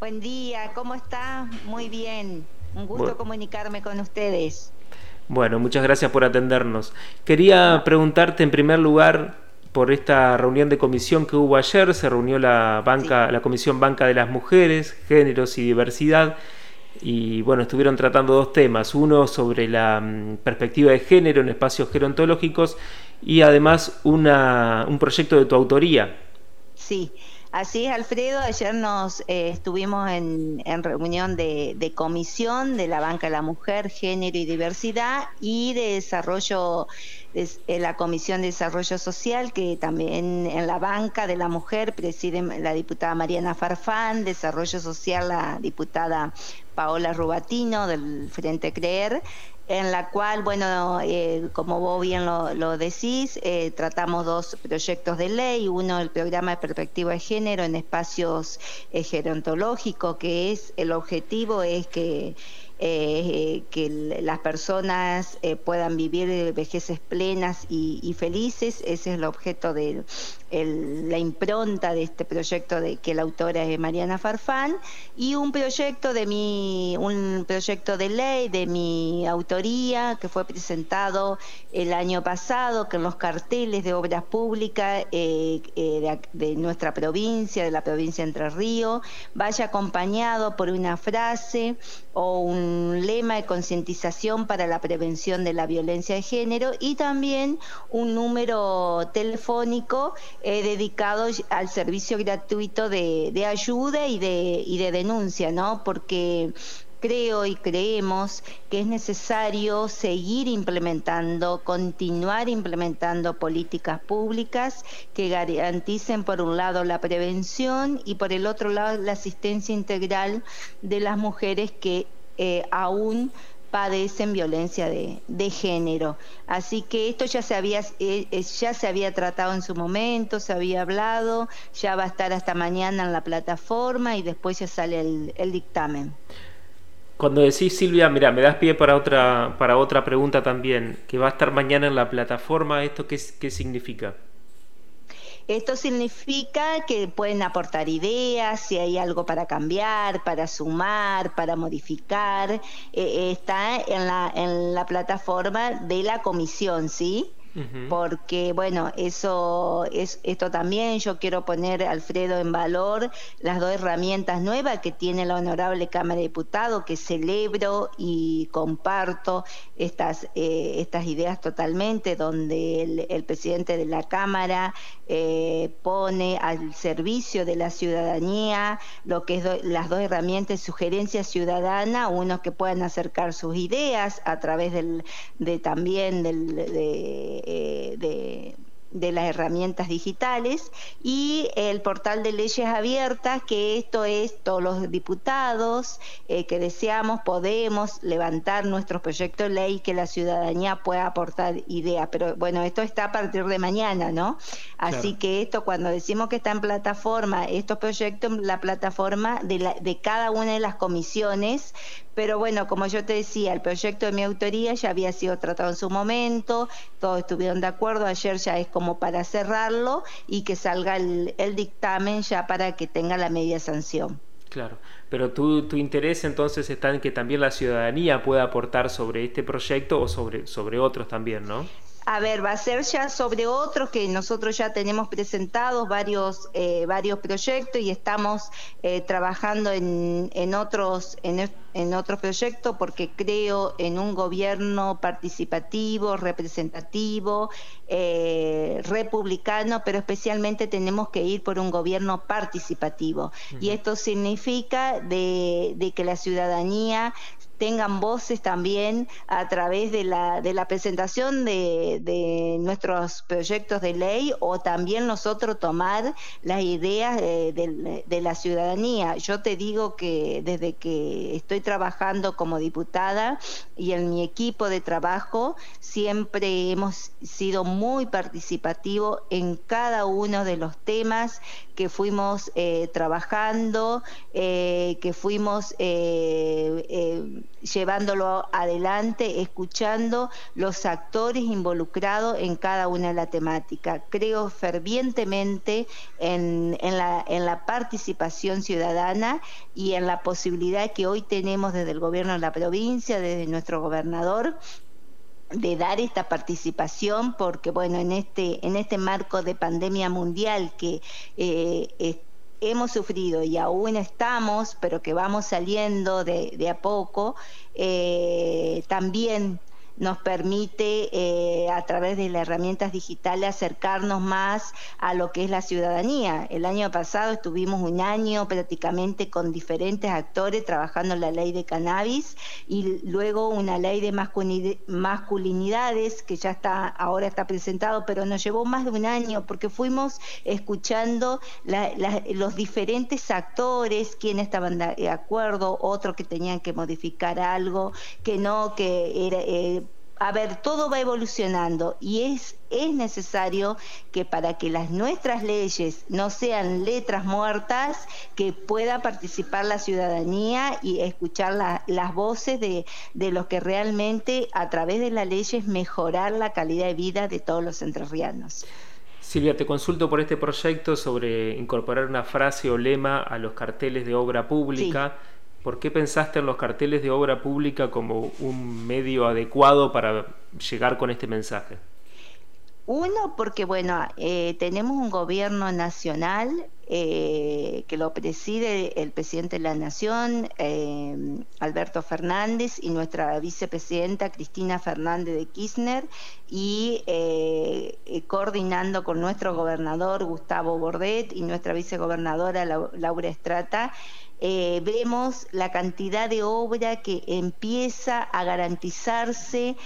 Buen día, ¿cómo está? Muy bien, un gusto comunicarme con ustedes. Bueno, muchas gracias por atendernos. Quería preguntarte en primer lugar por esta reunión de comisión que hubo ayer, se reunió la banca, la Comisión Banca de las Mujeres, Géneros y Diversidad y bueno, estuvieron tratando dos temas, uno sobre la mm, perspectiva de género en espacios gerontológicos y además una, un proyecto de tu autoría. Sí, así es Alfredo, ayer nos eh, estuvimos en, reunión de, comisión de la Banca de la Mujer, Género y Diversidad y de desarrollo en la Comisión de Desarrollo Social, que también en la banca de la mujer preside la diputada Mariana Farfán, Desarrollo Social la diputada Paola Rubatino del Frente Creer, en la cual, bueno, eh, como vos bien lo, decís, eh, tratamos dos proyectos de ley, uno el programa de perspectiva de género en espacios eh, gerontológicos, que es el objetivo es que eh, que las personas eh, puedan vivir vejeces plenas y, felices. Ese es el objeto de la impronta de este proyecto de que la autora es Mariana Farfán y un proyecto de mi un proyecto de ley de mi autoría que fue presentado el año pasado que en los carteles de obras públicas eh, de, de nuestra provincia de la provincia de Entre Ríos vaya acompañado por una frase o un lema de concientización para la prevención de la violencia de género y también un número telefónico eh, dedicado al servicio gratuito de, ayuda y de, y de denuncia, ¿no? Porque creo y creemos que es necesario seguir implementando, continuar implementando políticas públicas que garanticen por un lado la prevención y por el otro lado la asistencia integral de las mujeres que eh, aún padecen violencia de, género. Así que esto ya se había eh, eh, ya se había tratado en su momento, se había hablado, ya va a estar hasta mañana en la plataforma y después ya sale el dictamen. Cuando decís Silvia, mira, me das pie para otra, para otra pregunta también, que va a estar mañana en la plataforma, ¿esto qué, qué significa? Esto significa que pueden aportar ideas, si hay algo para cambiar, para sumar, para modificar. Eh, está en la, en la plataforma de la comisión, ¿sí? Porque bueno, eso es esto también yo quiero poner Alfredo en valor las dos herramientas nuevas que tiene la honorable Cámara de Diputados que celebro y comparto estas eh, estas ideas totalmente donde el, presidente de la Cámara eh, pone al servicio de la ciudadanía lo que es las dos herramientas sugerencia ciudadana unos que puedan acercar sus ideas a través del de también del de, eh, de, de las herramientas digitales y el portal de leyes abiertas, que esto es todos los diputados eh, que deseamos, podemos levantar nuestros proyectos de ley que la ciudadanía pueda aportar ideas. Pero bueno, esto está a partir de mañana, ¿no? Así que esto cuando decimos que está en plataforma, estos proyectos, la plataforma de, la, de cada una de las comisiones, pero bueno, como yo te decía, el proyecto de mi autoría ya había sido tratado en su momento, todos estuvieron de acuerdo, ayer ya es como para cerrarlo y que salga el, dictamen ya para que tenga la media sanción. Claro, pero tu, tu interés entonces está en que también la ciudadanía pueda aportar sobre este proyecto o sobre, sobre otros también, ¿no? A ver, va a ser ya sobre otros que nosotros ya tenemos presentados varios eh, varios proyectos y estamos eh, trabajando en, en otros en, en otros proyectos porque creo en un gobierno participativo, representativo, eh, republicano, pero especialmente tenemos que ir por un gobierno participativo. Y esto significa de, de que la ciudadanía tengan voces también a través de la, de la presentación de, de nuestros proyectos de ley o también nosotros tomar las ideas de, de, la ciudadanía. Yo te digo que desde que estoy trabajando como diputada y en mi equipo de trabajo siempre hemos sido muy participativos en cada uno de los temas que fuimos eh, trabajando, eh, que fuimos... Eh, llevándolo adelante, escuchando los actores involucrados en cada una de las temáticas. Creo fervientemente en, la, en la participación ciudadana y en la posibilidad que hoy tenemos desde el gobierno de la provincia, desde nuestro gobernador, de dar esta participación porque bueno en este en este marco de pandemia mundial que eh, hemos sufrido y aún estamos, pero que vamos saliendo de, de a poco, eh, también nos permite eh, a través de las herramientas digitales acercarnos más a lo que es la ciudadanía. El año pasado estuvimos un año prácticamente con diferentes actores trabajando la ley de cannabis y luego una ley de masculinidades que ya está ahora está presentado, pero nos llevó más de un año porque fuimos escuchando los diferentes actores, quienes estaban de acuerdo, otros que tenían que modificar algo, que no, que era, eh, a ver, todo va evolucionando y es, es necesario que para que las nuestras leyes no sean letras muertas, que pueda participar la ciudadanía y escuchar las voces de, de los que realmente a través de las leyes mejorar la calidad de vida de todos los entrerrianos. Silvia, te consulto por este proyecto sobre incorporar una frase o lema a los carteles de obra pública. ¿Por qué pensaste en los carteles de obra pública como un medio adecuado para llegar con este mensaje? Uno, porque bueno, eh, tenemos un gobierno nacional eh, que lo preside el presidente de la Nación, eh, Alberto Fernández, y nuestra vicepresidenta Cristina Fernández de Kirchner, y coordinando con nuestro gobernador Gustavo Bordet y nuestra vicegobernadora Laura Estrata, eh, vemos la cantidad de obra que empieza a garantizarse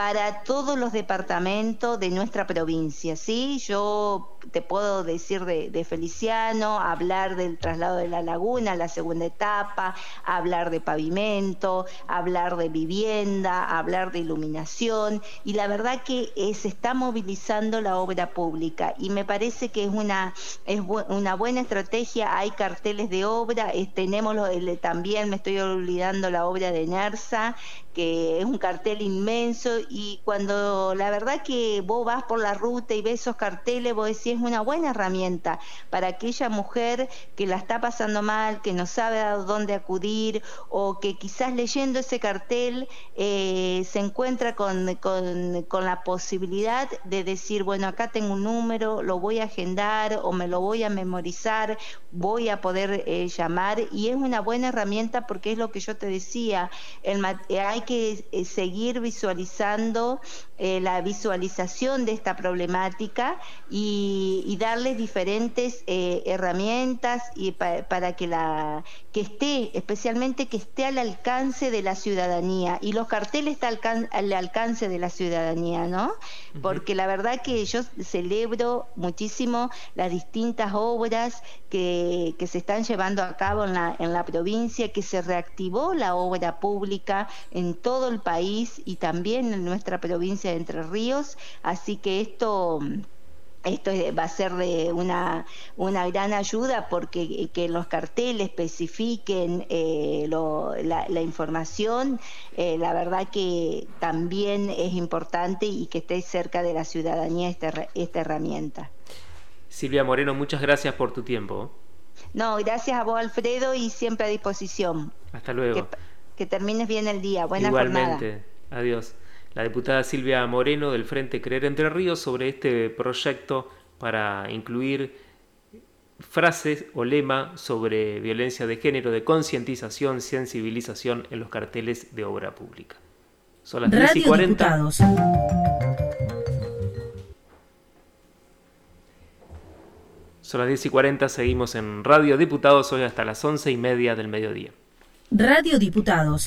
para todos los departamentos de nuestra provincia, ¿sí? Yo te puedo decir de, Feliciano, hablar del traslado de la laguna, la segunda etapa, hablar de pavimento, hablar de vivienda, hablar de iluminación, y la verdad que eh, se está movilizando la obra pública y me parece que es una, es una buena estrategia, hay carteles de obra, tenemos también, me estoy olvidando la obra de NERSA, que es un cartel inmenso y cuando la verdad que vos vas por la ruta y ves esos carteles, vos decís es una buena herramienta para aquella mujer que la está pasando mal, que no sabe a dónde acudir o que quizás leyendo ese cartel eh, se encuentra con, con, la posibilidad de decir, bueno, acá tengo un número, lo voy a agendar o me lo voy a memorizar, voy a poder eh, llamar y es una buena herramienta porque es lo que yo te decía, el, hay que eh, seguir visualizando eh, la visualización de esta problemática y, darles diferentes eh, herramientas y para que la que esté, especialmente que esté al alcance de la ciudadanía y los carteles están al, alcance de la ciudadanía, ¿no? Porque la verdad que yo celebro muchísimo las distintas obras que, que se están llevando a cabo en la, en la provincia, que se reactivó la obra pública en todo el país y también en nuestra provincia de Entre Ríos, así que esto esto va a ser de una, una gran ayuda porque que los carteles especifiquen eh, la, información, eh, la verdad que también es importante y que esté cerca de la ciudadanía esta, esta herramienta. Silvia Moreno, muchas gracias por tu tiempo. No, gracias a vos Alfredo y siempre a disposición. Hasta luego. Que termines bien el día. Buena Igualmente. Adiós. La diputada Silvia Moreno del Frente Creer Entre Ríos sobre este proyecto para incluir frases o lema sobre violencia de género, de concientización, sensibilización en los carteles de obra pública. Son las 10 y 40. Son las 10 y 40, seguimos en Radio Diputados hoy hasta las 11 y media del mediodía. Radio Diputados.